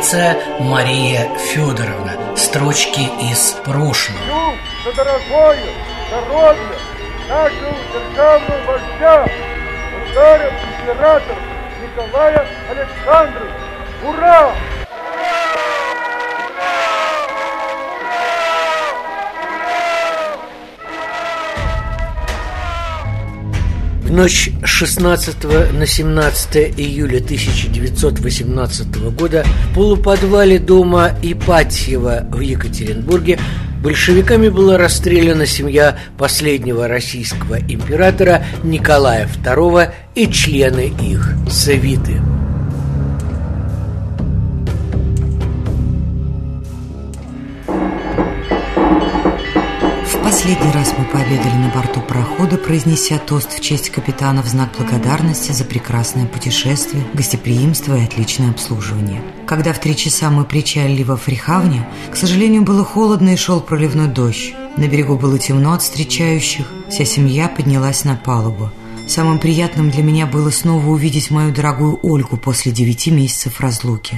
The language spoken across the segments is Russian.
Императрица Мария Федоровна Строчки из прошлого за дорогое, народное, нашего державного вождя, государя императора Николая Александровича. Ура! Ночь 16 на 17 июля 1918 года в полуподвале дома Ипатьева в Екатеринбурге большевиками была расстреляна семья последнего российского императора Николая II и члены их свиты. Последний раз мы пообедали на борту парохода, произнеся тост в честь капитана в знак благодарности за прекрасное путешествие, гостеприимство и отличное обслуживание. Когда в три часа мы причалили во Фрихавне, к сожалению, было холодно и шел проливной дождь. На берегу было темно от встречающих, вся семья поднялась на палубу. Самым приятным для меня было снова увидеть мою дорогую Ольгу после девяти месяцев разлуки.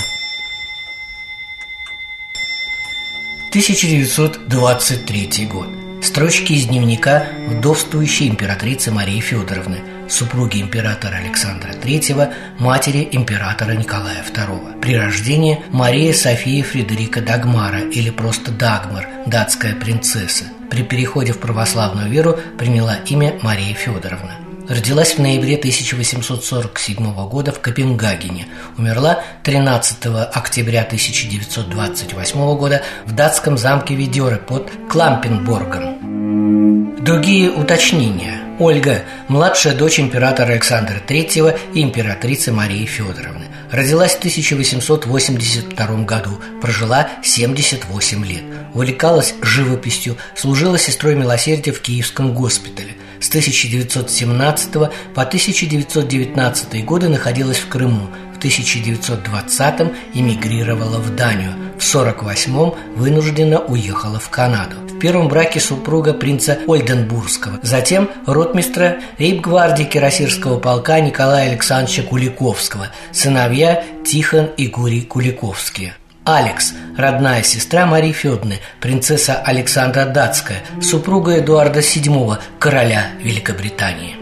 1923 год. Строчки из дневника вдовствующей императрицы Марии Федоровны, супруги императора Александра III, матери императора Николая II. При рождении Мария София Фредерика Дагмара или просто Дагмар, датская принцесса. При переходе в православную веру приняла имя Мария Федоровна. Родилась в ноябре 1847 года в Копенгагене. Умерла 13 октября 1928 года в датском замке Ведеры под Клампенборгом. Другие уточнения. Ольга – младшая дочь императора Александра III и императрицы Марии Федоровны. Родилась в 1882 году, прожила 78 лет. Увлекалась живописью, служила сестрой милосердия в Киевском госпитале. С 1917 по 1919 годы находилась в Крыму. В 1920 эмигрировала в Данию. В 1948 вынужденно уехала в Канаду. В первом браке супруга принца Ольденбургского, затем ротмистра рейб-гвардии Кирасирского полка Николая Александровича Куликовского, сыновья Тихон и Гурий Куликовские. Алекс, родная сестра Марии Федоровны, принцесса Александра Датская, супруга Эдуарда VII, короля Великобритании.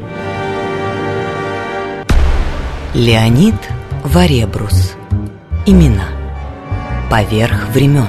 Леонид Варебрус. Имена. Поверх времен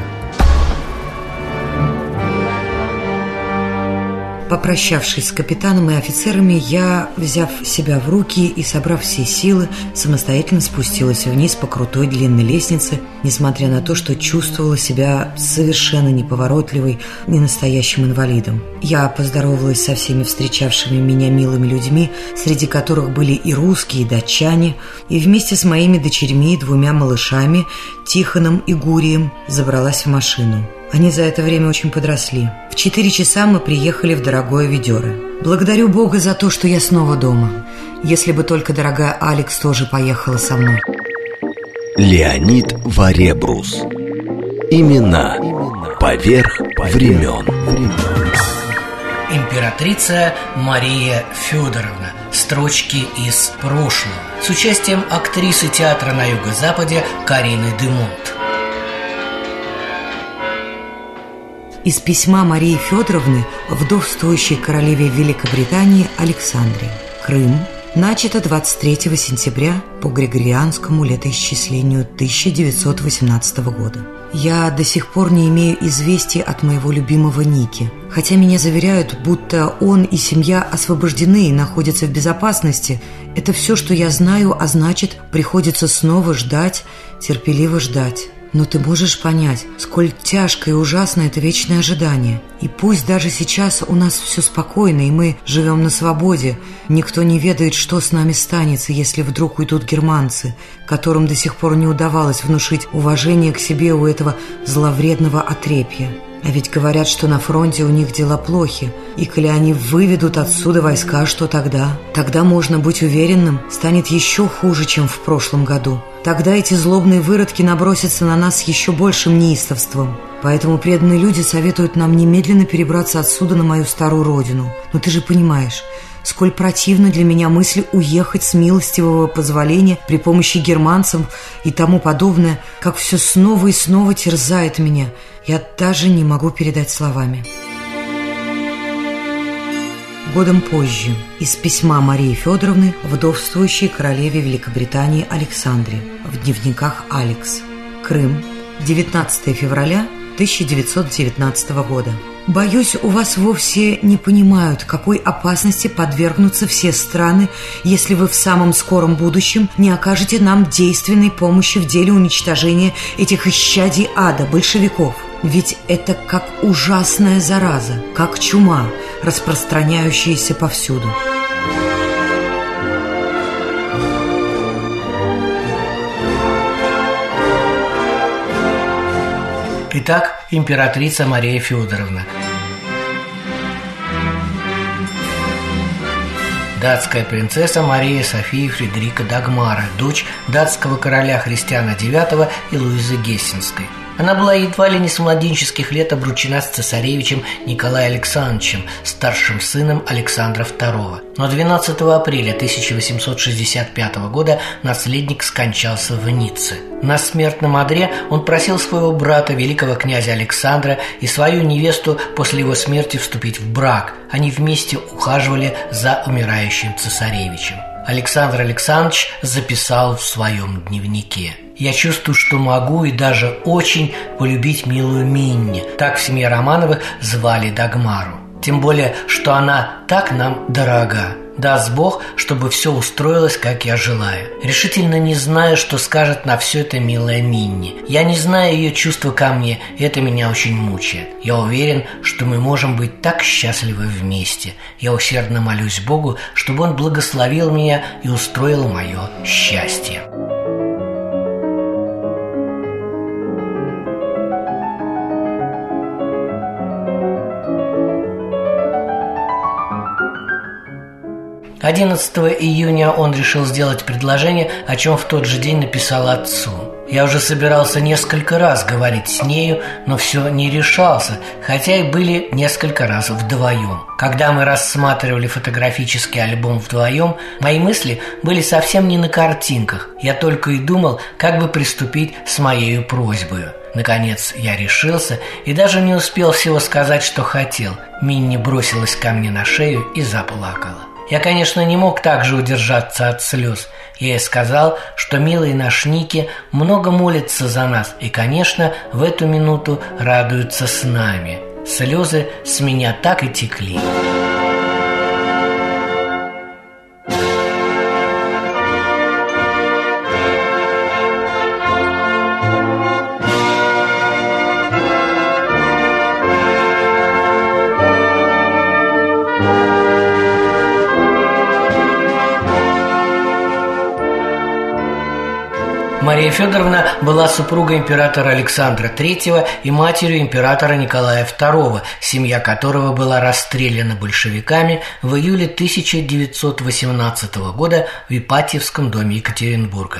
Попрощавшись с капитаном и офицерами, я, взяв себя в руки и собрав все силы, самостоятельно спустилась вниз по крутой длинной лестнице, несмотря на то, что чувствовала себя совершенно неповоротливой, ненастоящим инвалидом. Я поздоровалась со всеми встречавшими меня милыми людьми, среди которых были и русские, и датчане, и вместе с моими дочерьми и двумя малышами, Тихоном и Гурием, забралась в машину. Они за это время очень подросли. В четыре часа мы приехали в дорогое Ведеры. Благодарю Бога за то, что я снова дома. Если бы только дорогая Алекс тоже поехала со мной. Леонид Варебрус Имена Поверх времен Императрица Мария Федоровна Строчки из прошлого С участием актрисы театра на юго-западе Карины Демонт Из письма Марии Федоровны вдовствующей королеве Великобритании Александре. Крым. Начато 23 сентября по Григорианскому летоисчислению 1918 года. Я до сих пор не имею известий от моего любимого Ники. Хотя меня заверяют, будто он и семья освобождены и находятся в безопасности, это все, что я знаю, а значит, приходится снова ждать, терпеливо ждать. Но ты можешь понять, сколь тяжко и ужасно это вечное ожидание. И пусть даже сейчас у нас все спокойно, и мы живем на свободе, никто не ведает, что с нами станется, если вдруг уйдут германцы, которым до сих пор не удавалось внушить уважение к себе у этого зловредного отрепья. А ведь говорят, что на фронте у них дела плохи. И коли они выведут отсюда войска, что тогда? Тогда можно быть уверенным, станет еще хуже, чем в прошлом году. Тогда эти злобные выродки набросятся на нас еще большим неистовством. Поэтому преданные люди советуют нам немедленно перебраться отсюда на мою старую родину. Но ты же понимаешь, сколь противна для меня мысль уехать с милостивого позволения при помощи германцев и тому подобное, как все снова и снова терзает меня. Я даже не могу передать словами. Годом позже из письма Марии Федоровны вдовствующей королеве Великобритании Александре в дневниках Алекс. Крым, 19 февраля 1919 года. Боюсь, у вас вовсе не понимают, какой опасности подвергнутся все страны, если вы в самом скором будущем не окажете нам действенной помощи в деле уничтожения этих исчадий ада, большевиков. Ведь это как ужасная зараза, как чума, распространяющаяся повсюду. Итак, императрица Мария Федоровна. Датская принцесса Мария София Фредерика Дагмара, дочь датского короля Христиана IX и Луизы Гессенской – она была едва ли не с младенческих лет обручена с цесаревичем Николаем Александровичем, старшим сыном Александра II. Но 12 апреля 1865 года наследник скончался в Ницце. На смертном одре он просил своего брата, великого князя Александра, и свою невесту после его смерти вступить в брак. Они вместе ухаживали за умирающим цесаревичем. Александр Александрович записал в своем дневнике – я чувствую, что могу и даже очень полюбить милую Минни. Так в семье Романовых звали Дагмару. Тем более, что она так нам дорога. Даст Бог, чтобы все устроилось, как я желаю. Решительно не знаю, что скажет на все это милая Минни. Я не знаю ее чувства ко мне, и это меня очень мучает. Я уверен, что мы можем быть так счастливы вместе. Я усердно молюсь Богу, чтобы Он благословил меня и устроил мое счастье. 11 июня он решил сделать предложение, о чем в тот же день написал отцу. Я уже собирался несколько раз говорить с нею, но все не решался, хотя и были несколько раз вдвоем. Когда мы рассматривали фотографический альбом вдвоем, мои мысли были совсем не на картинках. Я только и думал, как бы приступить с моей просьбой. Наконец я решился и даже не успел всего сказать, что хотел. Минни бросилась ко мне на шею и заплакала. Я, конечно, не мог также удержаться от слез. Я ей сказал, что милый наш Ники много молится за нас и, конечно, в эту минуту радуется с нами. Слезы с меня так и текли. Мария Федоровна была супругой императора Александра III и матерью императора Николая II, семья которого была расстреляна большевиками в июле 1918 года в Ипатьевском доме Екатеринбурга.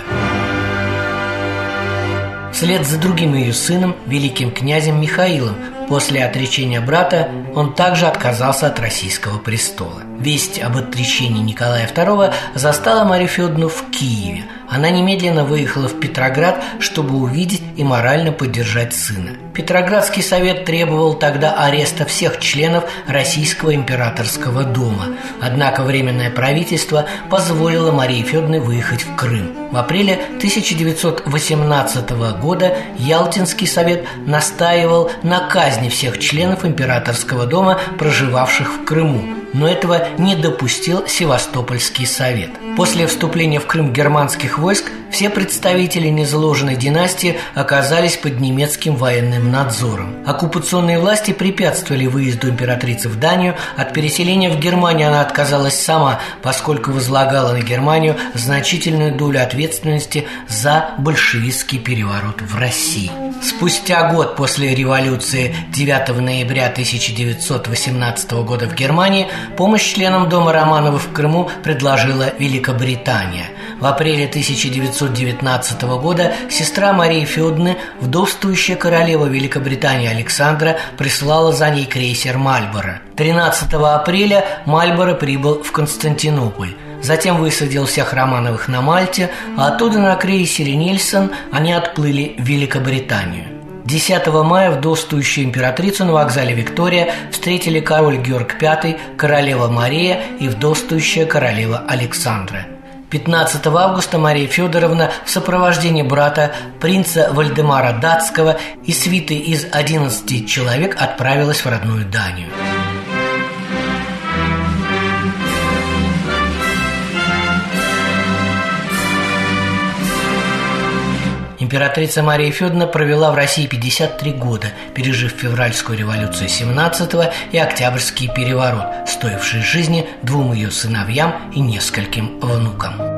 Вслед за другим ее сыном, великим князем Михаилом, после отречения брата, он также отказался от российского престола. Весть об отречении Николая II застала Марию Федоровну в Киеве – Она немедленно выехала в Петроград, чтобы увидеть и морально поддержать сына. Петроградский совет требовал тогда ареста всех членов Российского императорского дома. Однако Временное правительство позволило Марии Федоровне выехать в Крым. В апреле 1918 года Ялтинский совет настаивал на казни всех членов императорского дома, проживавших в Крыму но этого не допустил Севастопольский совет. После вступления в Крым германских войск все представители незаложенной династии оказались под немецким военным надзором. Оккупационные власти препятствовали выезду императрицы в Данию, от переселения в Германию она отказалась сама, поскольку возлагала на Германию значительную долю ответственности за большевистский переворот в России. Спустя год после революции 9 ноября 1918 года в Германии помощь членам Дома Романовых в Крыму предложила Великобритания. В апреле 1919 года сестра Марии Федоровны, вдовствующая королева Великобритании Александра, прислала за ней крейсер «Мальборо». 13 апреля Мальборо прибыл в Константинополь. Затем высадил всех Романовых на Мальте, а оттуда на крейсере «Нильсон» они отплыли в Великобританию. 10 мая вдовствующую императрицу на вокзале Виктория встретили король Георг V, королева Мария и вдовствующая королева Александра. 15 августа Мария Федоровна в сопровождении брата принца Вальдемара Датского и свиты из 11 человек отправилась в родную Данию. Императрица Мария Федоровна провела в России 53 года, пережив февральскую революцию 17 и октябрьский переворот, стоивший жизни двум ее сыновьям и нескольким внукам.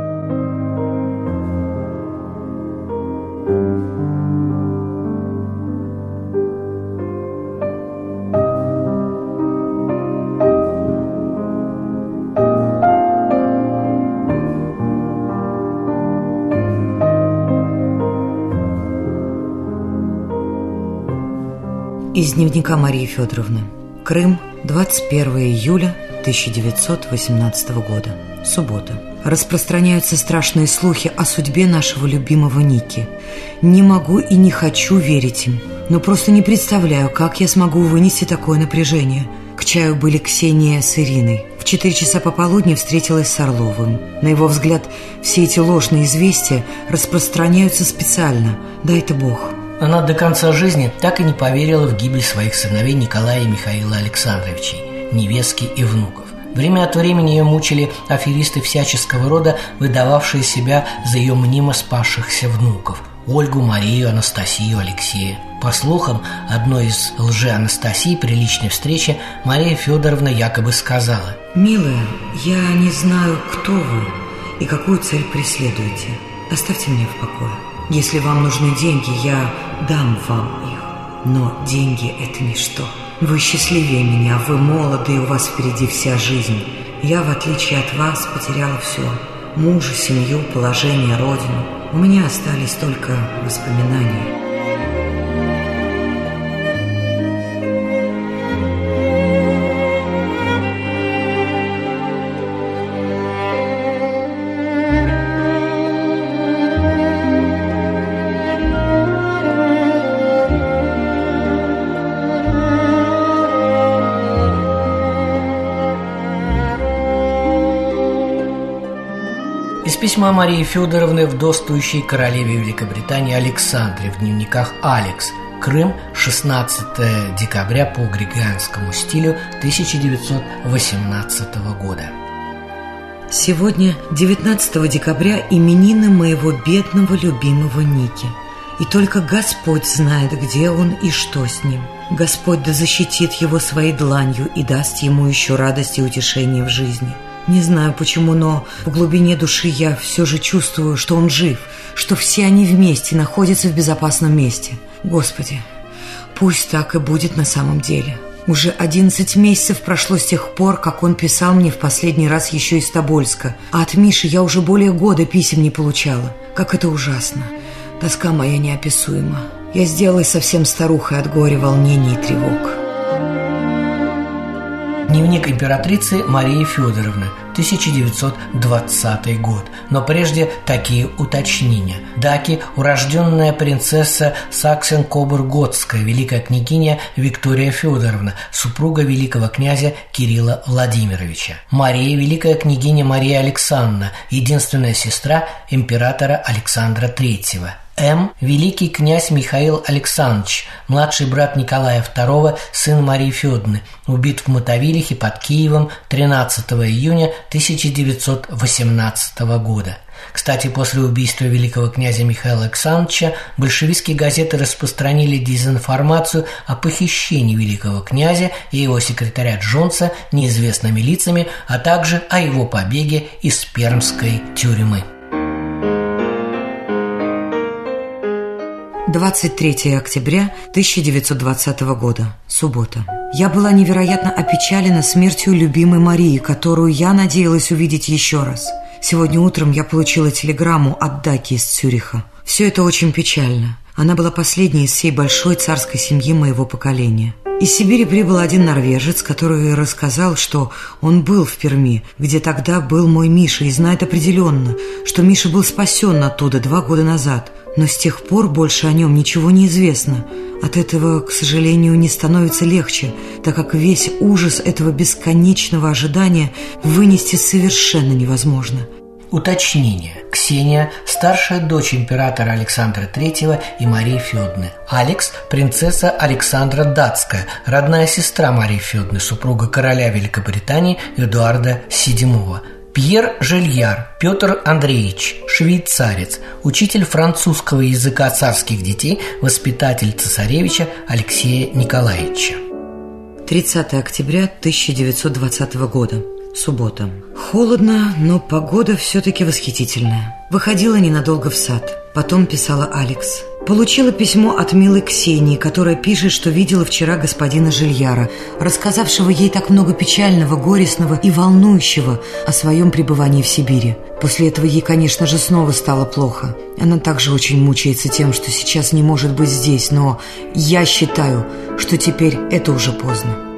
Из дневника Марии Федоровны. Крым, 21 июля 1918 года. Суббота. Распространяются страшные слухи о судьбе нашего любимого Ники. Не могу и не хочу верить им, но просто не представляю, как я смогу вынести такое напряжение. К чаю были Ксения с Ириной. В четыре часа пополудни встретилась с Орловым. На его взгляд, все эти ложные известия распространяются специально. Дай-то Бог. Она до конца жизни так и не поверила в гибель своих сыновей Николая и Михаила Александровичей, невестки и внуков. Время от времени ее мучили аферисты всяческого рода, выдававшие себя за ее мнимо спасшихся внуков – Ольгу, Марию, Анастасию, Алексея. По слухам, одной из лже-Анастасии при личной встрече Мария Федоровна якобы сказала «Милая, я не знаю, кто вы и какую цель преследуете. Оставьте меня в покое». Если вам нужны деньги, я дам вам их. Но деньги – это ничто. Вы счастливее меня, вы молоды, и у вас впереди вся жизнь. Я, в отличие от вас, потеряла все. Мужа, семью, положение, родину. У меня остались только воспоминания. Письма Марии Федоровны в достующей королеве Великобритании Александре в дневниках «Алекс», Крым, 16 декабря по григорианскому стилю 1918 года. Сегодня, 19 декабря, именины моего бедного любимого Ники. И только Господь знает, где он и что с ним. Господь да защитит его своей дланью и даст ему еще радость и утешение в жизни – не знаю почему, но в глубине души я все же чувствую, что он жив, что все они вместе находятся в безопасном месте. Господи, пусть так и будет на самом деле. Уже одиннадцать месяцев прошло с тех пор, как он писал мне в последний раз еще из Тобольска, а от Миши я уже более года писем не получала. Как это ужасно. Тоска моя неописуема. Я сделалась совсем старухой от горя, волнений и тревог. Дневник императрицы Марии Федоровны, 1920 год. Но прежде такие уточнения. Даки – урожденная принцесса Саксен-Кобург-Готская, великая княгиня Виктория Федоровна, супруга великого князя Кирилла Владимировича. Мария – великая княгиня Мария Александровна, единственная сестра императора Александра III. М. Великий князь Михаил Александрович, младший брат Николая II, сын Марии Федоровны, убит в Мотовилихе под Киевом 13 июня 1918 года. Кстати, после убийства великого князя Михаила Александровича большевистские газеты распространили дезинформацию о похищении великого князя и его секретаря Джонса неизвестными лицами, а также о его побеге из пермской тюрьмы. 23 октября 1920 года. Суббота. Я была невероятно опечалена смертью любимой Марии, которую я надеялась увидеть еще раз. Сегодня утром я получила телеграмму от Даки из Цюриха. Все это очень печально. Она была последней из всей большой царской семьи моего поколения. Из Сибири прибыл один норвежец, который рассказал, что он был в Перми, где тогда был мой Миша, и знает определенно, что Миша был спасен оттуда два года назад – но с тех пор больше о нем ничего не известно. От этого, к сожалению, не становится легче, так как весь ужас этого бесконечного ожидания вынести совершенно невозможно. Уточнение. Ксения – старшая дочь императора Александра III и Марии Федны. Алекс – принцесса Александра Датская, родная сестра Марии Федны, супруга короля Великобритании Эдуарда VII. Пьер Жильяр, Петр Андреевич, швейцарец, учитель французского языка царских детей, воспитатель цесаревича Алексея Николаевича. 30 октября 1920 года. Суббота. Холодно, но погода все-таки восхитительная. Выходила ненадолго в сад. Потом писала Алекс. Получила письмо от милой Ксении, которая пишет, что видела вчера господина Жильяра, рассказавшего ей так много печального, горестного и волнующего о своем пребывании в Сибири. После этого ей, конечно же, снова стало плохо. Она также очень мучается тем, что сейчас не может быть здесь, но я считаю, что теперь это уже поздно.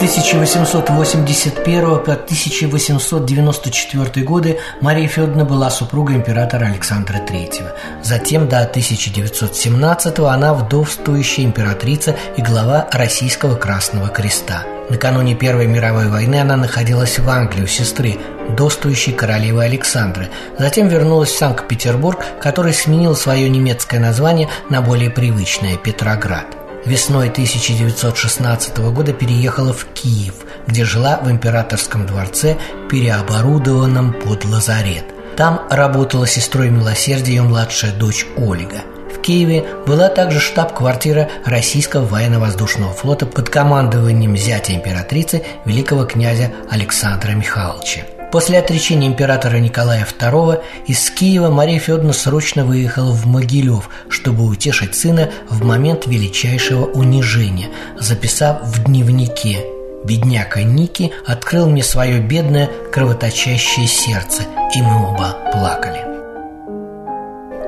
С 1881 по 1894 годы Мария Федоровна была супругой императора Александра III. Затем до 1917 она вдовствующая императрица и глава Российского Красного Креста. Накануне Первой мировой войны она находилась в Англии у сестры, вдовствующей королевы Александры. Затем вернулась в Санкт-Петербург, который сменил свое немецкое название на более привычное – Петроград весной 1916 года переехала в Киев, где жила в императорском дворце, переоборудованном под лазарет. Там работала сестрой милосердия ее младшая дочь Ольга. В Киеве была также штаб-квартира Российского военно-воздушного флота под командованием зятя императрицы великого князя Александра Михайловича. После отречения императора Николая II из Киева Мария Федоровна срочно выехала в Могилев, чтобы утешить сына в момент величайшего унижения, записав в дневнике «Бедняка Ники открыл мне свое бедное кровоточащее сердце, и мы оба плакали».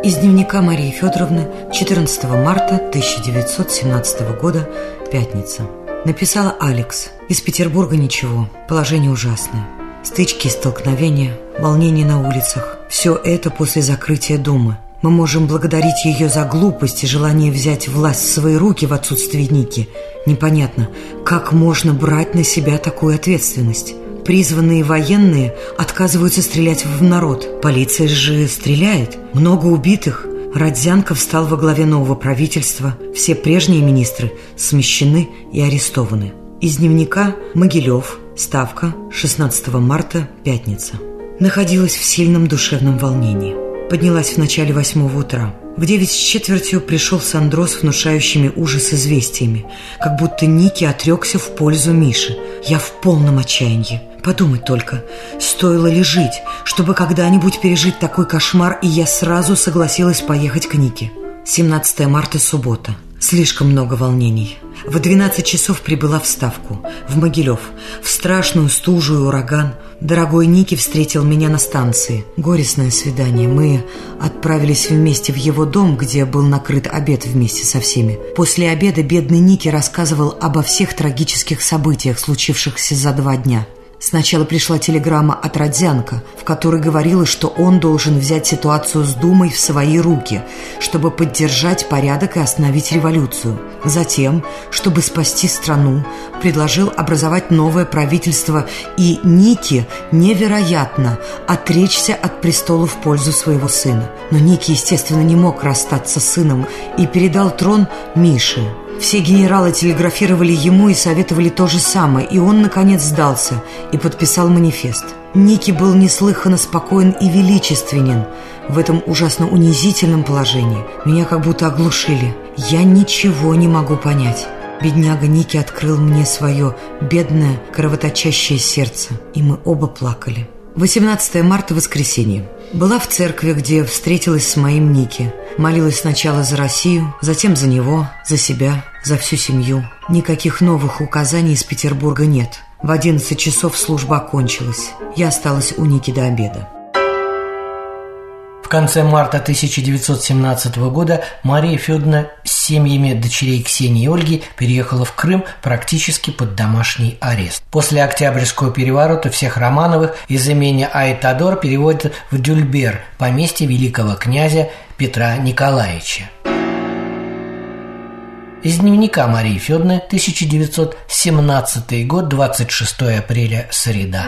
Из дневника Марии Федоровны 14 марта 1917 года, пятница. Написала Алекс. Из Петербурга ничего, положение ужасное. Стычки столкновения, волнение на улицах – все это после закрытия дома. Мы можем благодарить ее за глупость и желание взять власть в свои руки в отсутствии Ники. Непонятно, как можно брать на себя такую ответственность. Призванные военные отказываются стрелять в народ. Полиция же стреляет. Много убитых. Родзянков стал во главе нового правительства. Все прежние министры смещены и арестованы. Из дневника Могилев, Ставка, 16 марта, пятница. Находилась в сильном душевном волнении. Поднялась в начале восьмого утра. В девять с четвертью пришел Сандрос, внушающими ужас известиями, как будто Ники отрекся в пользу Миши. Я в полном отчаянии. Подумать только, стоило ли жить, чтобы когда-нибудь пережить такой кошмар, и я сразу согласилась поехать к Нике. 17 марта, суббота. Слишком много волнений. В 12 часов прибыла в Ставку, в Могилев, в страшную стужу и ураган. Дорогой Ники встретил меня на станции. Горестное свидание. Мы отправились вместе в его дом, где был накрыт обед вместе со всеми. После обеда бедный Ники рассказывал обо всех трагических событиях, случившихся за два дня. Сначала пришла телеграмма от Родзянко, в которой говорилось, что он должен взять ситуацию с Думой в свои руки, чтобы поддержать порядок и остановить революцию. Затем, чтобы спасти страну, предложил образовать новое правительство и Ники невероятно отречься от престола в пользу своего сына. Но Ники, естественно, не мог расстаться с сыном и передал трон Мише. Все генералы телеграфировали ему и советовали то же самое, и он, наконец, сдался и подписал манифест. Ники был неслыханно спокоен и величественен в этом ужасно унизительном положении. Меня как будто оглушили. Я ничего не могу понять. Бедняга Ники открыл мне свое бедное, кровоточащее сердце, и мы оба плакали. 18 марта, воскресенье. Была в церкви, где встретилась с моим Ники. Молилась сначала за Россию, затем за него, за себя, за всю семью. Никаких новых указаний из Петербурга нет. В 11 часов служба окончилась. Я осталась у Ники до обеда конце марта 1917 года Мария Федоровна с семьями дочерей Ксении и Ольги переехала в Крым практически под домашний арест. После Октябрьского переворота всех Романовых из имени Айтадор переводят в Дюльбер, поместье великого князя Петра Николаевича. Из дневника Марии Федоровны, 1917 год, 26 апреля, среда.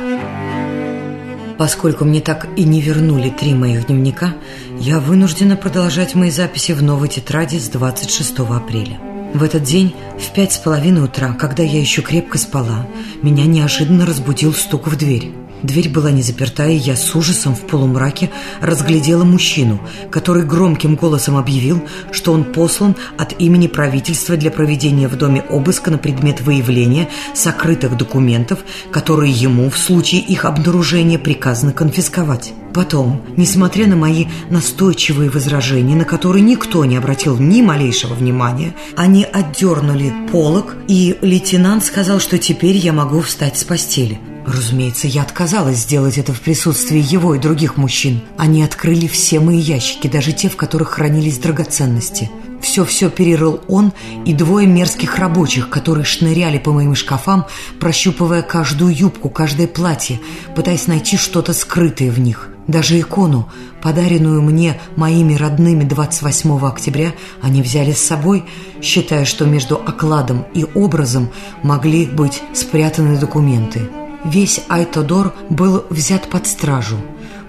Поскольку мне так и не вернули три моих дневника, я вынуждена продолжать мои записи в новой тетради с 26 апреля. В этот день, в пять с половиной утра, когда я еще крепко спала, меня неожиданно разбудил стук в дверь. Дверь была не заперта, и я с ужасом в полумраке разглядела мужчину, который громким голосом объявил, что он послан от имени правительства для проведения в доме обыска на предмет выявления сокрытых документов, которые ему в случае их обнаружения приказано конфисковать. Потом, несмотря на мои настойчивые возражения, на которые никто не обратил ни малейшего внимания, они отдернули полог, и лейтенант сказал, что теперь я могу встать с постели. Разумеется, я отказалась сделать это в присутствии его и других мужчин. Они открыли все мои ящики, даже те, в которых хранились драгоценности. Все-все перерыл он и двое мерзких рабочих, которые шныряли по моим шкафам, прощупывая каждую юбку, каждое платье, пытаясь найти что-то скрытое в них. Даже икону, подаренную мне моими родными 28 октября, они взяли с собой, считая, что между окладом и образом могли быть спрятаны документы. Весь Айтодор был взят под стражу.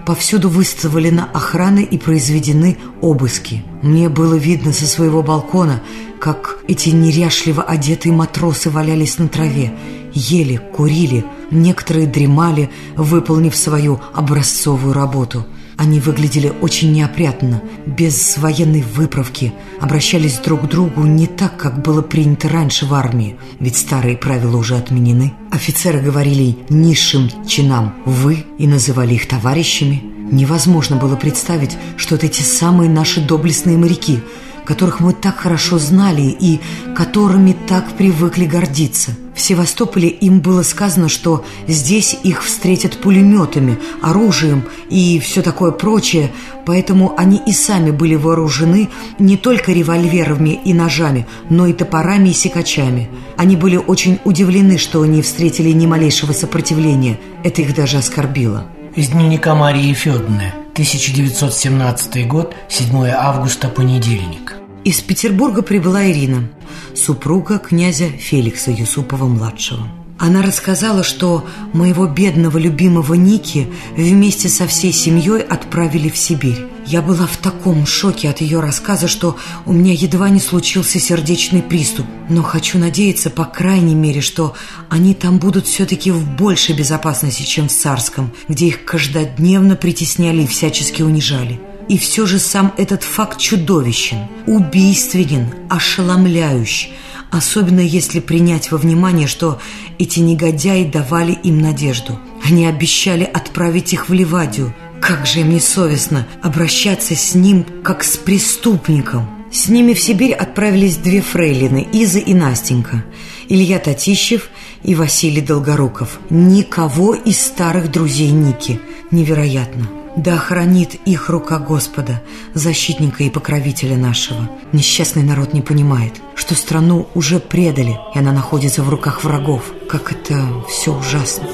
Повсюду выставлены охраны и произведены обыски. Мне было видно со своего балкона, как эти неряшливо одетые матросы валялись на траве, ели, курили, некоторые дремали, выполнив свою образцовую работу – они выглядели очень неопрятно, без военной выправки, обращались друг к другу не так, как было принято раньше в армии, ведь старые правила уже отменены. Офицеры говорили низшим чинам «вы» и называли их товарищами. Невозможно было представить, что это те самые наши доблестные моряки, которых мы так хорошо знали и которыми так привыкли гордиться – в Севастополе им было сказано, что здесь их встретят пулеметами, оружием и все такое прочее, поэтому они и сами были вооружены не только револьверами и ножами, но и топорами и секачами. Они были очень удивлены, что они встретили ни малейшего сопротивления. Это их даже оскорбило. Из дневника Марии Федоровны, 1917 год, 7 августа, понедельник. Из Петербурга прибыла Ирина, супруга князя Феликса Юсупова-младшего. Она рассказала, что моего бедного любимого Ники вместе со всей семьей отправили в Сибирь. Я была в таком шоке от ее рассказа, что у меня едва не случился сердечный приступ. Но хочу надеяться, по крайней мере, что они там будут все-таки в большей безопасности, чем в Царском, где их каждодневно притесняли и всячески унижали. И все же сам этот факт чудовищен, убийственен, ошеломляющий, особенно если принять во внимание, что эти негодяи давали им надежду. Они обещали отправить их в Ливадию. Как же им несовестно обращаться с ним, как с преступником. С ними в Сибирь отправились две фрейлины, Иза и Настенька, Илья Татищев и Василий Долгоруков. Никого из старых друзей Ники. Невероятно. Да хранит их рука Господа, защитника и покровителя нашего. Несчастный народ не понимает, что страну уже предали, и она находится в руках врагов. Как это все ужасно.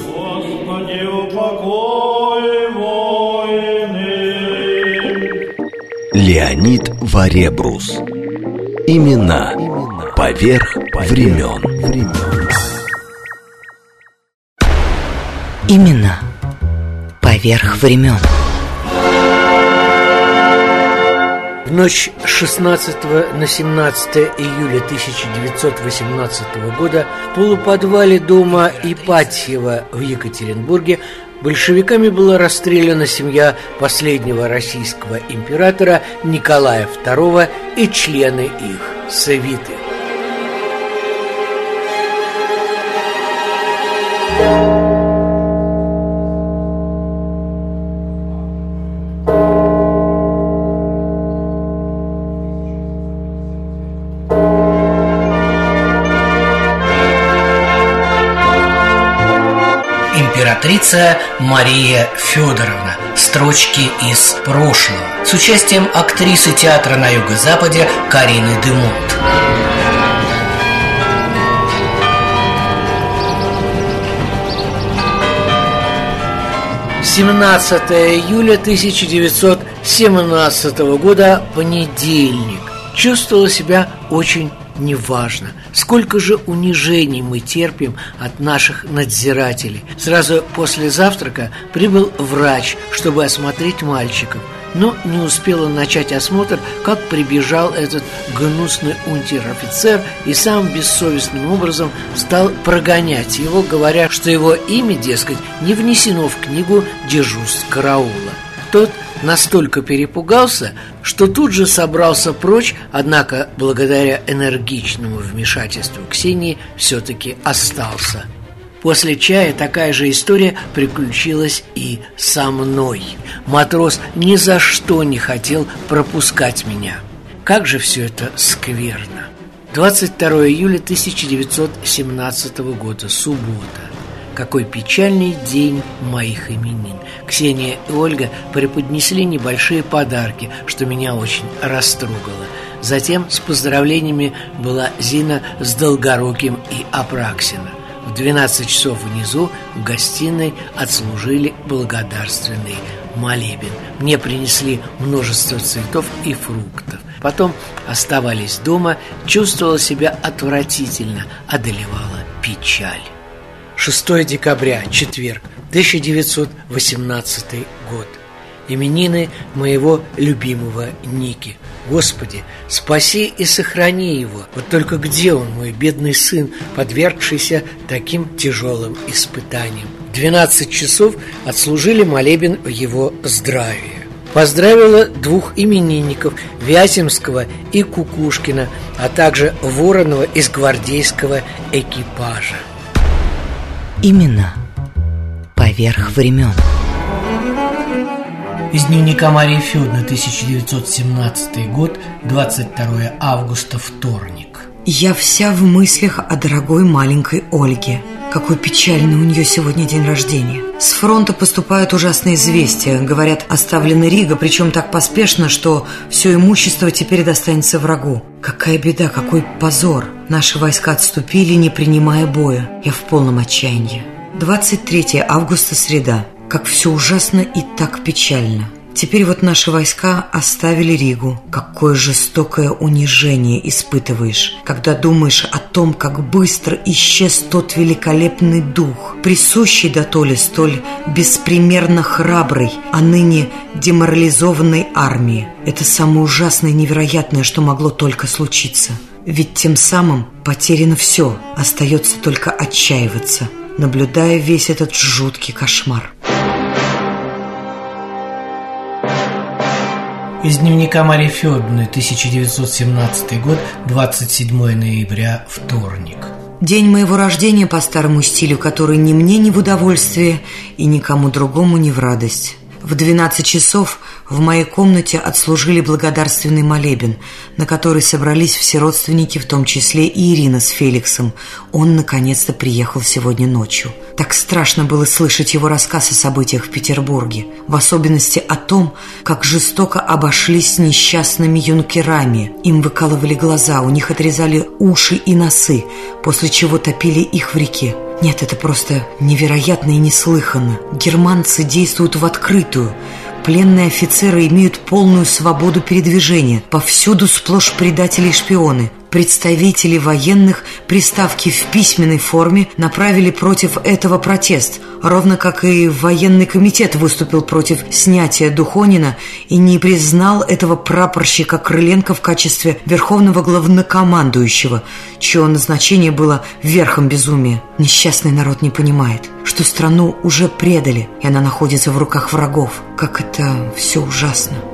Леонид Варебрус. Имена, поверх, времен. Имена поверх времен. В ночь 16 на 17 июля 1918 года в полуподвале дома Ипатьева в Екатеринбурге большевиками была расстреляна семья последнего российского императора Николая II и члены их свиты. Императрица Мария Федоровна. Строчки из прошлого. С участием актрисы театра на юго-западе Карины Демонт. Семнадцатое июля 1917 года, понедельник. Чувствовала себя очень неважно. Сколько же унижений мы терпим от наших надзирателей. Сразу после завтрака прибыл врач, чтобы осмотреть мальчиков. Но не успела начать осмотр, как прибежал этот гнусный унтер-офицер и сам бессовестным образом стал прогонять его, говоря, что его имя, дескать, не внесено в книгу дежурств караула. Тот настолько перепугался, что тут же собрался прочь, однако благодаря энергичному вмешательству Ксении все-таки остался. После чая такая же история приключилась и со мной. Матрос ни за что не хотел пропускать меня. Как же все это скверно. 22 июля 1917 года, суббота. Какой печальный день моих именин. Ксения и Ольга преподнесли небольшие подарки, что меня очень растрогало. Затем с поздравлениями была Зина с Долгоруким и Апраксина. В 12 часов внизу в гостиной отслужили благодарственный молебен. Мне принесли множество цветов и фруктов. Потом оставались дома, чувствовала себя отвратительно, одолевала печаль. 6 декабря, четверг, 1918 год. Именины моего любимого Ники. Господи, спаси и сохрани его. Вот только где он, мой бедный сын, подвергшийся таким тяжелым испытаниям? 12 часов отслужили молебен в его здравии. Поздравила двух именинников Вяземского и Кукушкина, а также Воронова из гвардейского экипажа. Именно поверх времен. Из дневника Марии Федоровны, 1917 год, 22 августа, вторник. Я вся в мыслях о дорогой маленькой Ольге. Какой печальный у нее сегодня день рождения. С фронта поступают ужасные известия. Говорят, оставлена Рига, причем так поспешно, что все имущество теперь достанется врагу. Какая беда, какой позор. Наши войска отступили, не принимая боя. Я в полном отчаянии. 23 августа, среда. Как все ужасно и так печально. Теперь вот наши войска оставили Ригу. Какое жестокое унижение испытываешь, когда думаешь о том, как быстро исчез тот великолепный дух, присущий до толи столь беспримерно храброй, а ныне деморализованной армии. Это самое ужасное и невероятное, что могло только случиться. Ведь тем самым потеряно все, остается только отчаиваться, наблюдая весь этот жуткий кошмар. Из дневника Марии Федоровны, 1917 год, 27 ноября, вторник. День моего рождения по старому стилю, который ни мне не в удовольствие и никому другому не в радость. В 12 часов в моей комнате отслужили благодарственный молебен, на который собрались все родственники, в том числе и Ирина с Феликсом. Он наконец-то приехал сегодня ночью. Так страшно было слышать его рассказ о событиях в Петербурге, в особенности о том, как жестоко обошлись с несчастными юнкерами. Им выкалывали глаза, у них отрезали уши и носы, после чего топили их в реке. Нет, это просто невероятно и неслыханно. Германцы действуют в открытую. Пленные офицеры имеют полную свободу передвижения. Повсюду сплошь предатели и шпионы. Представители военных приставки в письменной форме направили против этого протест, ровно как и военный комитет выступил против снятия Духонина и не признал этого прапорщика Крыленко в качестве верховного главнокомандующего, чье назначение было верхом безумия. Несчастный народ не понимает, что страну уже предали, и она находится в руках врагов. Как это все ужасно.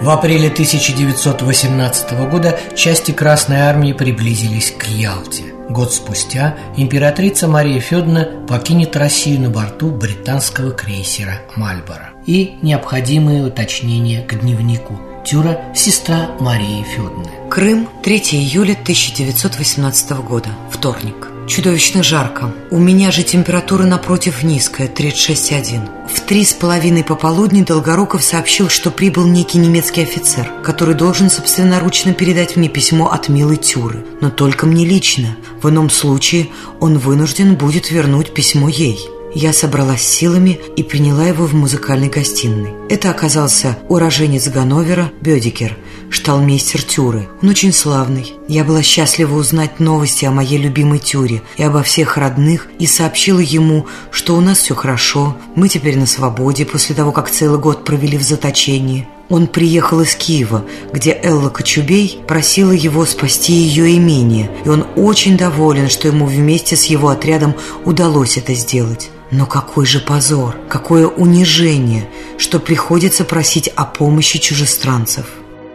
В апреле 1918 года части Красной Армии приблизились к Ялте. Год спустя императрица Мария Федоровна покинет Россию на борту британского крейсера «Мальборо». И необходимые уточнения к дневнику. Тюра – сестра Марии Федоровны. Крым, 3 июля 1918 года, вторник. Чудовищно жарко. У меня же температура напротив низкая, 36,1. В три с половиной пополудни Долгоруков сообщил, что прибыл некий немецкий офицер, который должен собственноручно передать мне письмо от милой Тюры. Но только мне лично. В ином случае он вынужден будет вернуть письмо ей. Я собралась силами и приняла его в музыкальной гостиной. Это оказался уроженец Ганновера Бедикер, шталмейстер Тюры. Он очень славный. Я была счастлива узнать новости о моей любимой Тюре и обо всех родных и сообщила ему, что у нас все хорошо, мы теперь на свободе после того, как целый год провели в заточении. Он приехал из Киева, где Элла Кочубей просила его спасти ее имение, и он очень доволен, что ему вместе с его отрядом удалось это сделать. Но какой же позор, какое унижение, что приходится просить о помощи чужестранцев.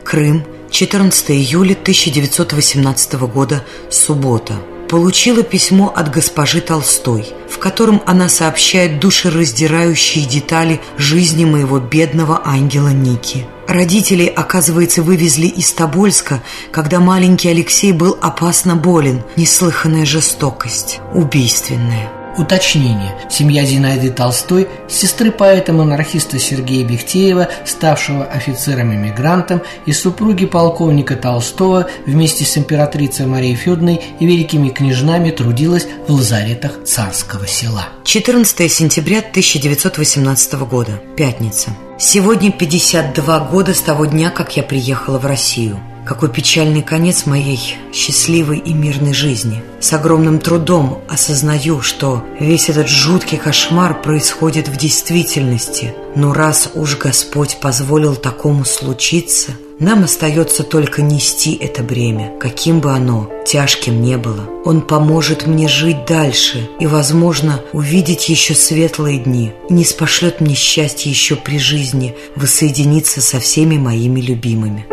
Крым, 14 июля 1918 года, суббота. Получила письмо от госпожи Толстой, в котором она сообщает душераздирающие детали жизни моего бедного ангела Ники. Родителей, оказывается, вывезли из Тобольска, когда маленький Алексей был опасно болен. Неслыханная жестокость, убийственная. Уточнение. Семья Зинаиды Толстой, сестры поэта-монархиста Сергея Бехтеева, ставшего офицером-эмигрантом, и супруги полковника Толстого вместе с императрицей Марией Федоровной и великими княжнами трудилась в лазаретах царского села. 14 сентября 1918 года. Пятница. Сегодня 52 года с того дня, как я приехала в Россию. Какой печальный конец моей счастливой и мирной жизни. С огромным трудом осознаю, что весь этот жуткий кошмар происходит в действительности. Но раз уж Господь позволил такому случиться, нам остается только нести это бремя, каким бы оно тяжким не было. Он поможет мне жить дальше и, возможно, увидеть еще светлые дни, и не спошлет мне счастье еще при жизни воссоединиться со всеми моими любимыми.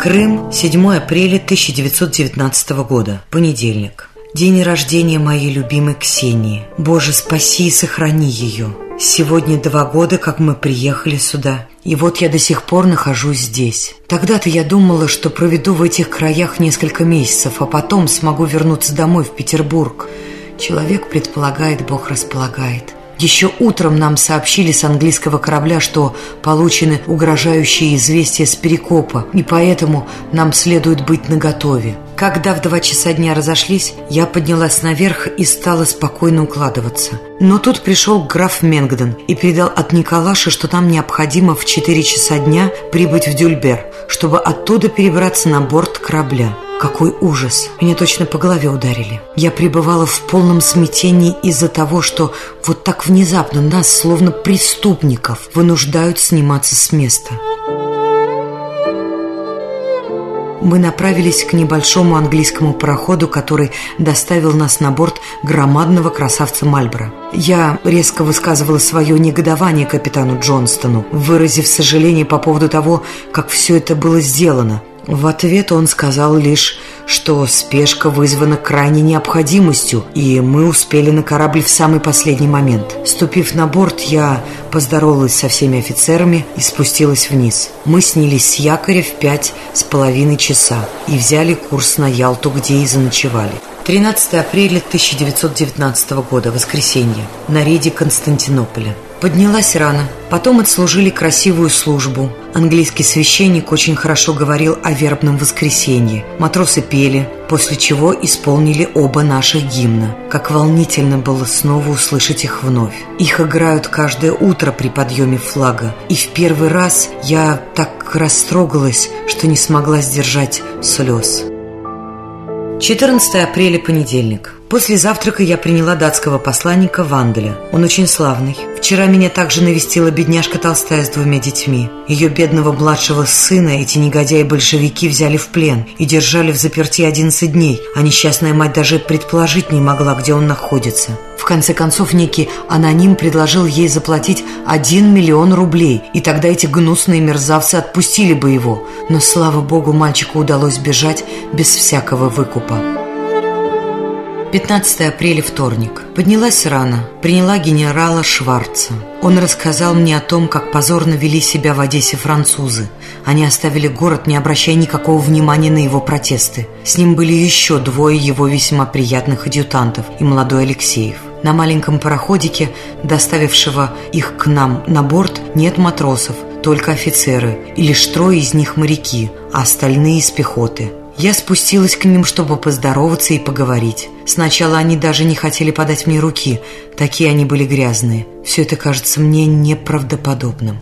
Крым, 7 апреля 1919 года, понедельник. День рождения моей любимой Ксении. Боже, спаси и сохрани ее. Сегодня два года, как мы приехали сюда. И вот я до сих пор нахожусь здесь. Тогда-то я думала, что проведу в этих краях несколько месяцев, а потом смогу вернуться домой в Петербург. Человек предполагает, Бог располагает. Еще утром нам сообщили с английского корабля, что получены угрожающие известия с Перекопа, и поэтому нам следует быть наготове. Когда в два часа дня разошлись, я поднялась наверх и стала спокойно укладываться. Но тут пришел граф Менгден и передал от Николаша, что нам необходимо в четыре часа дня прибыть в Дюльбер, чтобы оттуда перебраться на борт корабля. Какой ужас! Меня точно по голове ударили. Я пребывала в полном смятении из-за того, что вот так внезапно нас, словно преступников, вынуждают сниматься с места. мы направились к небольшому английскому пароходу, который доставил нас на борт громадного красавца Мальбора. Я резко высказывала свое негодование капитану Джонстону, выразив сожаление по поводу того, как все это было сделано. В ответ он сказал лишь, что спешка вызвана крайней необходимостью, и мы успели на корабль в самый последний момент. Ступив на борт, я поздоровалась со всеми офицерами и спустилась вниз. Мы снялись с якоря в пять с половиной часа и взяли курс на Ялту, где и заночевали. 13 апреля 1919 года, воскресенье, на рейде Константинополя. Поднялась рано, потом отслужили красивую службу. Английский священник очень хорошо говорил о вербном воскресенье. Матросы пели, после чего исполнили оба наших гимна. Как волнительно было снова услышать их вновь. Их играют каждое утро при подъеме флага. И в первый раз я так растрогалась, что не смогла сдержать слез. 14 апреля, понедельник. После завтрака я приняла датского посланника Ванделя. Он очень славный. Вчера меня также навестила бедняжка Толстая с двумя детьми. Ее бедного младшего сына эти негодяи-большевики взяли в плен и держали в заперти 11 дней, а несчастная мать даже предположить не могла, где он находится. В конце концов, некий аноним предложил ей заплатить 1 миллион рублей, и тогда эти гнусные мерзавцы отпустили бы его. Но, слава богу, мальчику удалось бежать без всякого выкупа. 15 апреля, вторник. Поднялась рано, приняла генерала Шварца. Он рассказал мне о том, как позорно вели себя в Одессе французы. Они оставили город, не обращая никакого внимания на его протесты. С ним были еще двое его весьма приятных адъютантов и молодой Алексеев. На маленьком пароходике, доставившего их к нам на борт, нет матросов, только офицеры, и лишь трое из них моряки, а остальные из пехоты – я спустилась к ним, чтобы поздороваться и поговорить. Сначала они даже не хотели подать мне руки, такие они были грязные. Все это кажется мне неправдоподобным.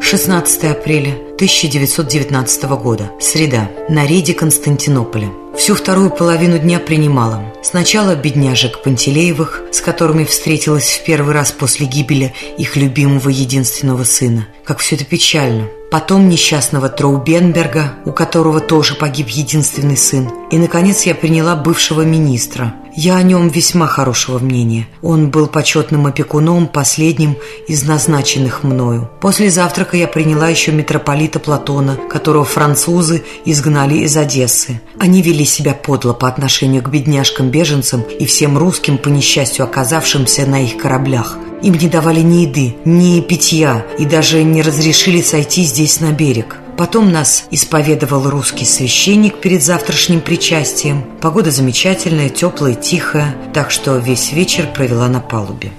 16 апреля 1919 года. Среда. На рейде Константинополя. Всю вторую половину дня принимала. Сначала бедняжек Пантелеевых, с которыми встретилась в первый раз после гибели их любимого единственного сына. Как все это печально потом несчастного Троубенберга, у которого тоже погиб единственный сын. И, наконец, я приняла бывшего министра. Я о нем весьма хорошего мнения. Он был почетным опекуном, последним из назначенных мною. После завтрака я приняла еще митрополита Платона, которого французы изгнали из Одессы. Они вели себя подло по отношению к бедняжкам-беженцам и всем русским, по несчастью оказавшимся на их кораблях. Им не давали ни еды, ни питья и даже не разрешили сойти здесь на берег. Потом нас исповедовал русский священник перед завтрашним причастием. Погода замечательная, теплая, тихая, так что весь вечер провела на палубе.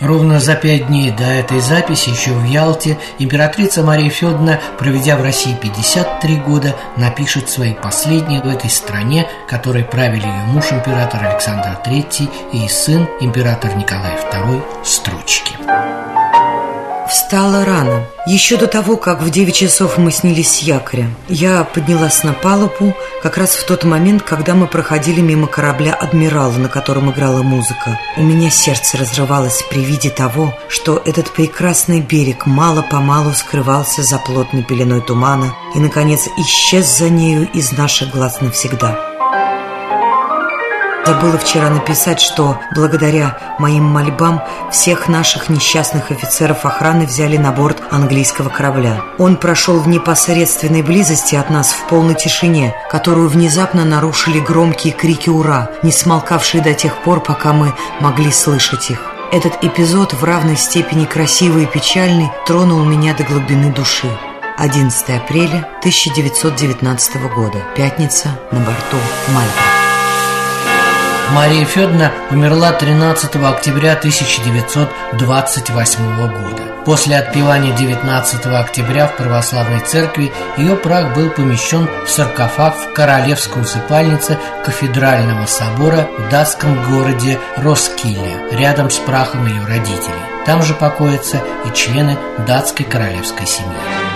Ровно за пять дней до этой записи еще в Ялте императрица Мария Федоровна, проведя в России 53 года, напишет свои последние в этой стране, которой правили ее муж император Александр III и сын император Николай II строчки. Встала рано, еще до того, как в 9 часов мы снялись с якоря. Я поднялась на палубу как раз в тот момент, когда мы проходили мимо корабля «Адмирала», на котором играла музыка. У меня сердце разрывалось при виде того, что этот прекрасный берег мало-помалу скрывался за плотной пеленой тумана и, наконец, исчез за нею из наших глаз навсегда. Забыла вчера написать, что благодаря моим мольбам всех наших несчастных офицеров охраны взяли на борт английского корабля. Он прошел в непосредственной близости от нас в полной тишине, которую внезапно нарушили громкие крики «Ура!», не смолкавшие до тех пор, пока мы могли слышать их. Этот эпизод в равной степени красивый и печальный тронул меня до глубины души. 11 апреля 1919 года. Пятница на борту Мальта. Мария Федоровна умерла 13 октября 1928 года. После отпевания 19 октября в православной церкви ее прах был помещен в саркофаг в королевской усыпальнице кафедрального собора в датском городе Роскиле, рядом с прахом ее родителей. Там же покоятся и члены датской королевской семьи.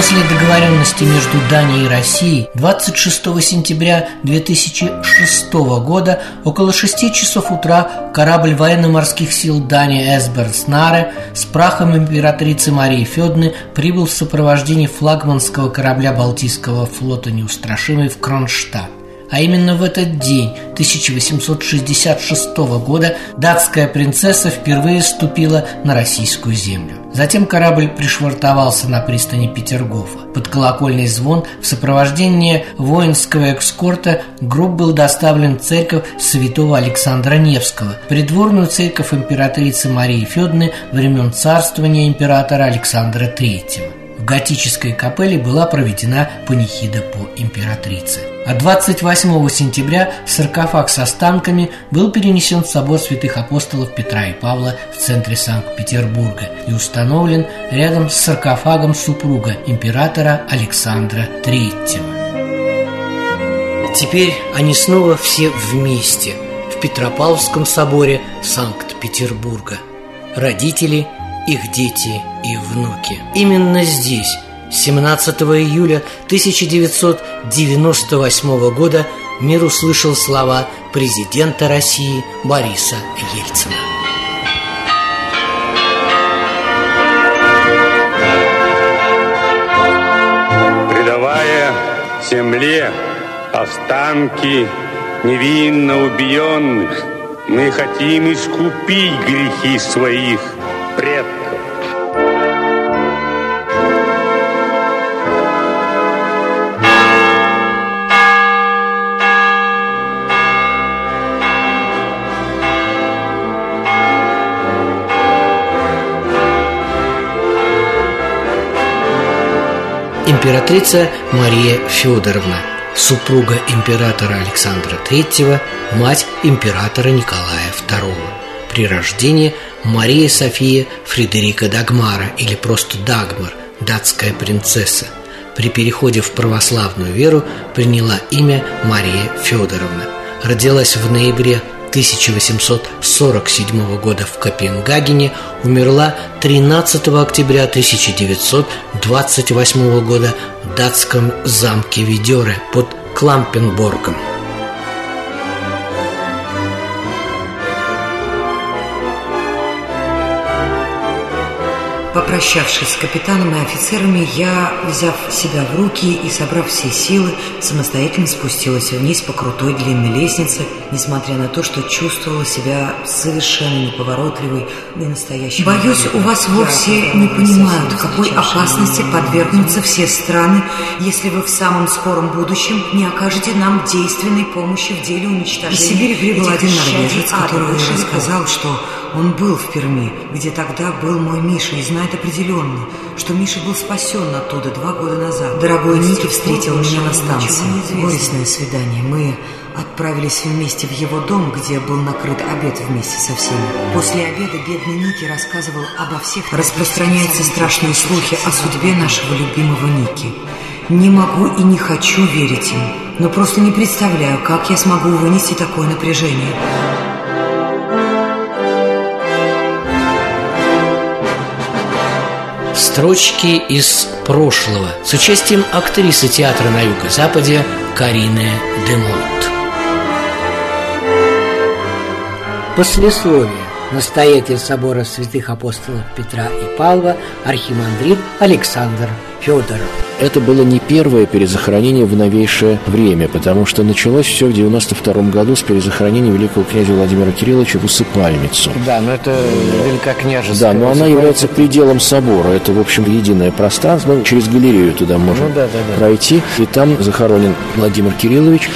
После договоренности между Данией и Россией 26 сентября 2006 года около 6 часов утра корабль военно-морских сил Дании Эсберснаре с прахом императрицы Марии Федны прибыл в сопровождении флагманского корабля Балтийского флота «Неустрашимый» в Кронштадт. А именно в этот день 1866 года датская принцесса впервые ступила на российскую землю. Затем корабль пришвартовался на пристани Петергофа. Под колокольный звон в сопровождении воинского экскорта гроб был доставлен в церковь святого Александра Невского, придворную церковь императрицы Марии Федны времен царствования императора Александра III. В готической капелле была проведена панихида по императрице. А 28 сентября саркофаг с останками был перенесен в собор святых апостолов Петра и Павла в центре Санкт-Петербурга и установлен рядом с саркофагом супруга императора Александра III. Теперь они снова все вместе в Петропавловском соборе Санкт-Петербурга. Родители – их дети и внуки. Именно здесь, 17 июля 1998 года, мир услышал слова президента России Бориса Ельцина. Предавая земле останки невинно убиенных, мы хотим искупить грехи своих предков Императрица Мария Федоровна, супруга императора Александра III, мать императора Николая II. При рождении Мария София Фредерика Дагмара или просто Дагмар, датская принцесса. При переходе в православную веру приняла имя Мария Федоровна. Родилась в ноябре 1847 года в Копенгагене, умерла 13 октября 1928 года в датском замке Видере под Клампенборгом. Попрощавшись с капитаном и офицерами, я, взяв себя в руки и собрав все силы, самостоятельно спустилась вниз по крутой длинной лестнице, несмотря на то, что чувствовала себя совершенно неповоротливой и настоящей. Боюсь, у вас вовсе не понимают, какой опасности подвергнутся все страны, если вы в самом скором будущем не окажете нам действенной помощи в деле уничтожения. Из Сибири прибыл один норвежец, который рассказал, что он был в Перми, где тогда был мой Миша, и знает определенно, что Миша был спасен оттуда два года назад. Дорогой Ники встретил меня на станции. Горестное свидание. Мы отправились вместе в его дом, где был накрыт обед вместе со всеми. После обеда бедный Ники рассказывал обо всех... Распространяются страшные слухи о судьбе нашего любимого Ники. Не могу и не хочу верить им, но просто не представляю, как я смогу вынести такое напряжение. Строчки из прошлого с участием актрисы театра на Юго-Западе Карины Демонт. Послесловие. Настоятель собора святых апостолов Петра и Павла, архимандрит Александр Федоров. Это было не первое перезахоронение в новейшее время, потому что началось все в 92 году с перезахоронения великого князя Владимира Кирилловича в усыпальницу. Да, но это великокняжеская. Да, но она является пределом собора. Это, в общем, единое пространство. Ну, через галерею туда можно ну, да, да, да. пройти. И там захоронен Владимир Кириллович.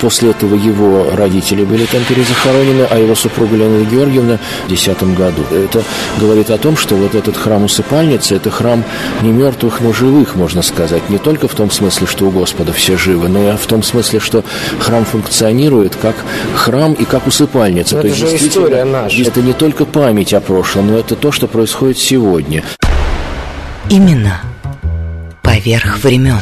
После этого его родители были там перезахоронены, а его супруга Леонida Георгиевна в 2010 году. Это говорит о том, что вот этот храм усыпальницы – это храм не мертвых, но живых, можно сказать сказать, не только в том смысле, что у Господа все живы, но и в том смысле, что храм функционирует как храм и как усыпальница. Но то это есть, же история наша. Это не только память о прошлом, но это то, что происходит сегодня. Именно поверх времен.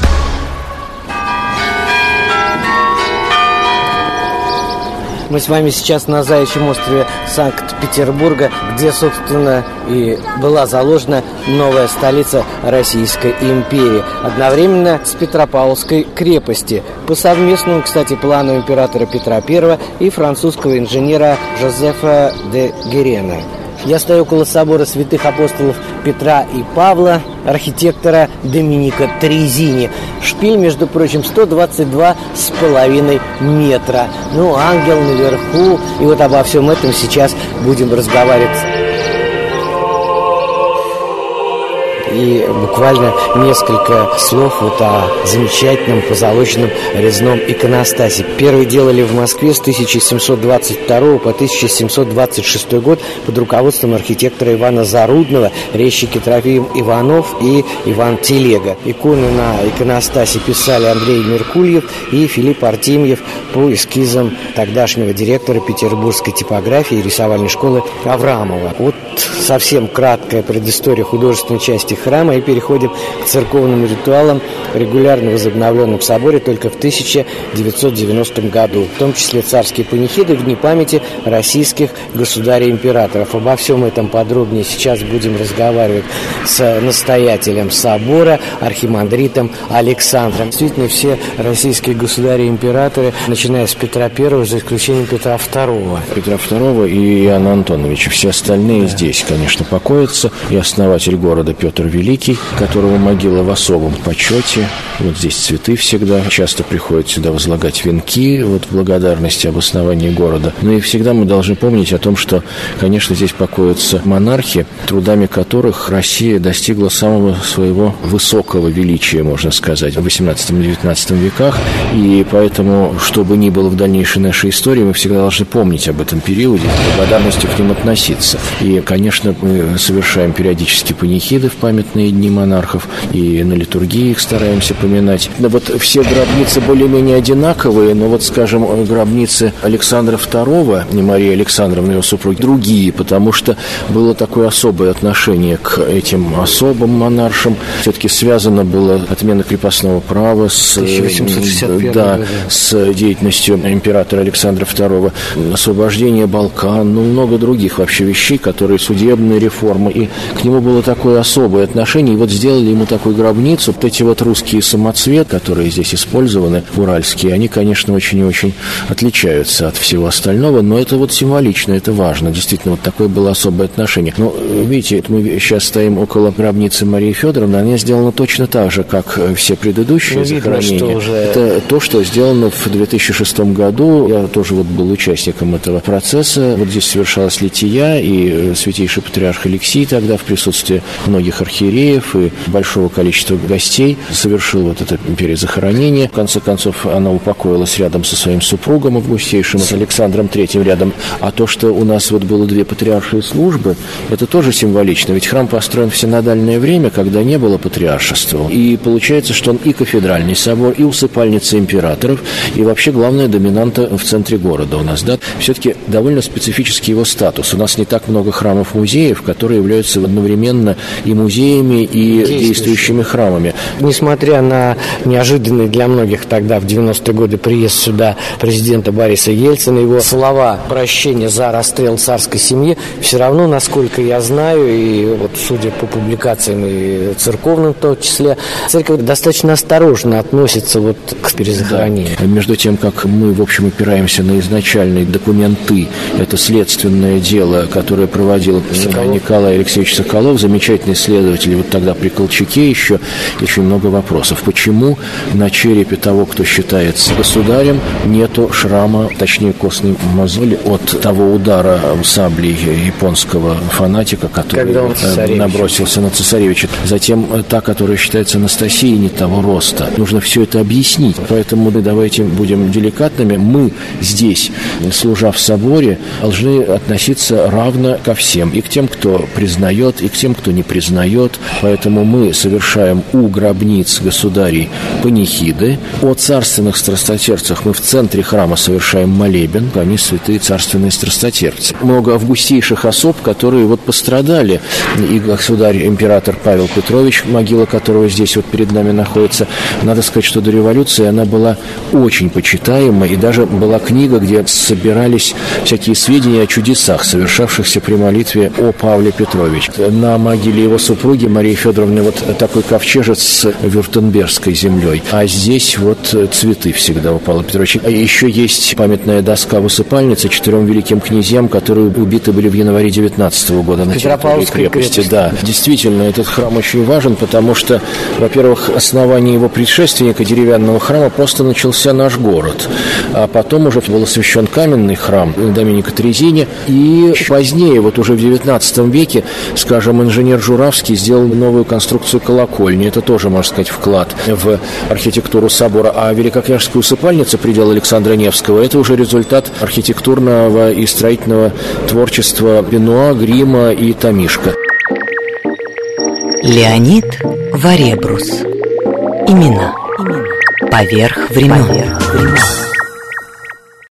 Мы с вами сейчас на Заячьем острове Санкт-Петербурга, где, собственно, и была заложена новая столица Российской империи. Одновременно с Петропавловской крепости. По совместному, кстати, плану императора Петра I и французского инженера Жозефа де Герена. Я стою около собора святых апостолов Петра и Павла, архитектора Доминика Трезини. Шпиль, между прочим, 122 с половиной метра. Ну, ангел наверху. И вот обо всем этом сейчас будем разговаривать и буквально несколько слов вот о замечательном позолоченном резном иконостасе. Первый делали в Москве с 1722 по 1726 год под руководством архитектора Ивана Зарудного, резчики Трофим Иванов и Иван Телега. Иконы на иконостасе писали Андрей Меркульев и Филипп Артемьев по эскизам тогдашнего директора петербургской типографии и рисовальной школы Аврамова. Вот совсем краткая предыстория художественной части храма и переходим к церковным ритуалам, регулярно возобновленным в соборе только в 1990 году, в том числе царские панихиды в дни памяти российских государей-императоров. Обо всем этом подробнее сейчас будем разговаривать с настоятелем собора, архимандритом Александром. Действительно, все российские государи-императоры, начиная с Петра I, за исключением Петра II. Петра II и Иоанна Антоновича. Все остальные да. здесь, конечно, покоятся. И основатель города Петр Великий, которого могила в особом почете. Вот здесь цветы всегда. Часто приходят сюда возлагать венки вот в благодарности об основании города. Ну и всегда мы должны помнить о том, что, конечно, здесь покоятся монархи, трудами которых Россия достигла самого своего высокого величия, можно сказать, в 18-19 веках. И поэтому, что бы ни было в дальнейшей нашей истории, мы всегда должны помнить об этом периоде, с благодарностью к ним относиться. И, конечно, мы совершаем периодически панихиды в память памятные дни монархов, и на литургии их стараемся поминать. Да вот все гробницы более-менее одинаковые, но вот, скажем, гробницы Александра II, не Мария Александровна, его супруги, другие, потому что было такое особое отношение к этим особым монаршам. Все-таки связано было отмена крепостного права с, 1865 да, с деятельностью императора Александра II, освобождение Балкан, ну, много других вообще вещей, которые судебные реформы, и к нему было такое особое отношений. И вот сделали ему такую гробницу. Вот эти вот русские самоцвет, которые здесь использованы, уральские, они, конечно, очень и очень отличаются от всего остального, но это вот символично, это важно. Действительно, вот такое было особое отношение. Но, видите, мы сейчас стоим около гробницы Марии Федоровны, она сделана точно так же, как все предыдущие ну, захоронения. Видно, уже... Это то, что сделано в 2006 году. Я тоже вот был участником этого процесса. Вот здесь совершалась лития, и святейший патриарх Алексей тогда в присутствии многих архивов архиереев и большого количества гостей, совершил вот это перезахоронение. В конце концов, она упокоилась рядом со своим супругом августейшим, с Александром Третьим рядом. А то, что у нас вот было две патриаршие службы, это тоже символично. Ведь храм построен в синодальное время, когда не было патриаршества. И получается, что он и кафедральный собор, и усыпальница императоров, и вообще главная доминанта в центре города у нас. Да? Все-таки довольно специфический его статус. У нас не так много храмов-музеев, которые являются одновременно и музеем, музеями и действующими храмами. Несмотря на неожиданный для многих тогда в 90-е годы приезд сюда президента Бориса Ельцина, его слова прощения за расстрел царской семьи, все равно, насколько я знаю, и вот судя по публикациям и церковным в том числе, церковь достаточно осторожно относится вот к перезахоронению. Да. Между тем, как мы, в общем, опираемся на изначальные документы, это следственное дело, которое проводил Соколов. Николай Алексеевич Соколов, замечательный следователь исследователи вот тогда при Колчаке еще очень много вопросов. Почему на черепе того, кто считается государем, нету шрама, точнее костной мозоли от того удара саблей японского фанатика, который э, набросился на цесаревича. Затем э, та, которая считается Анастасией, не того роста. Нужно все это объяснить. Поэтому мы давайте будем деликатными. Мы здесь, служа в соборе, должны относиться равно ко всем. И к тем, кто признает, и к тем, кто не признает идет, поэтому мы совершаем у гробниц государей панихиды. О царственных страстотерцах мы в центре храма совершаем молебен, они святые царственные страстотерцы. Много августейших особ, которые вот пострадали. И государь, император Павел Петрович, могила которого здесь вот перед нами находится, надо сказать, что до революции она была очень почитаема, и даже была книга, где собирались всякие сведения о чудесах, совершавшихся при молитве о Павле Петровиче. На могиле его супруги Марии Федоровны вот такой ковчежец с вюртембергской землей, а здесь вот цветы всегда у Павла Петровича. А еще есть памятная доска в усыпальнице четырем великим князьям, которые убиты были в январе 19 года на территории крепости. крепости. Да, действительно, этот храм очень важен, потому что, во-первых, основание его предшественника деревянного храма просто начался наш город, а потом уже был освящен каменный храм Доминика Трезини, и позднее, вот уже в 19 веке, скажем, инженер Журавский сделал новую конструкцию колокольни. Это тоже, можно сказать, вклад в архитектуру собора. А Великокняжеская усыпальница, предел Александра Невского, это уже результат архитектурного и строительного творчества Бенуа, Грима и Тамишка. Леонид Варебрус. Имена. Поверх времен. Поверх времен.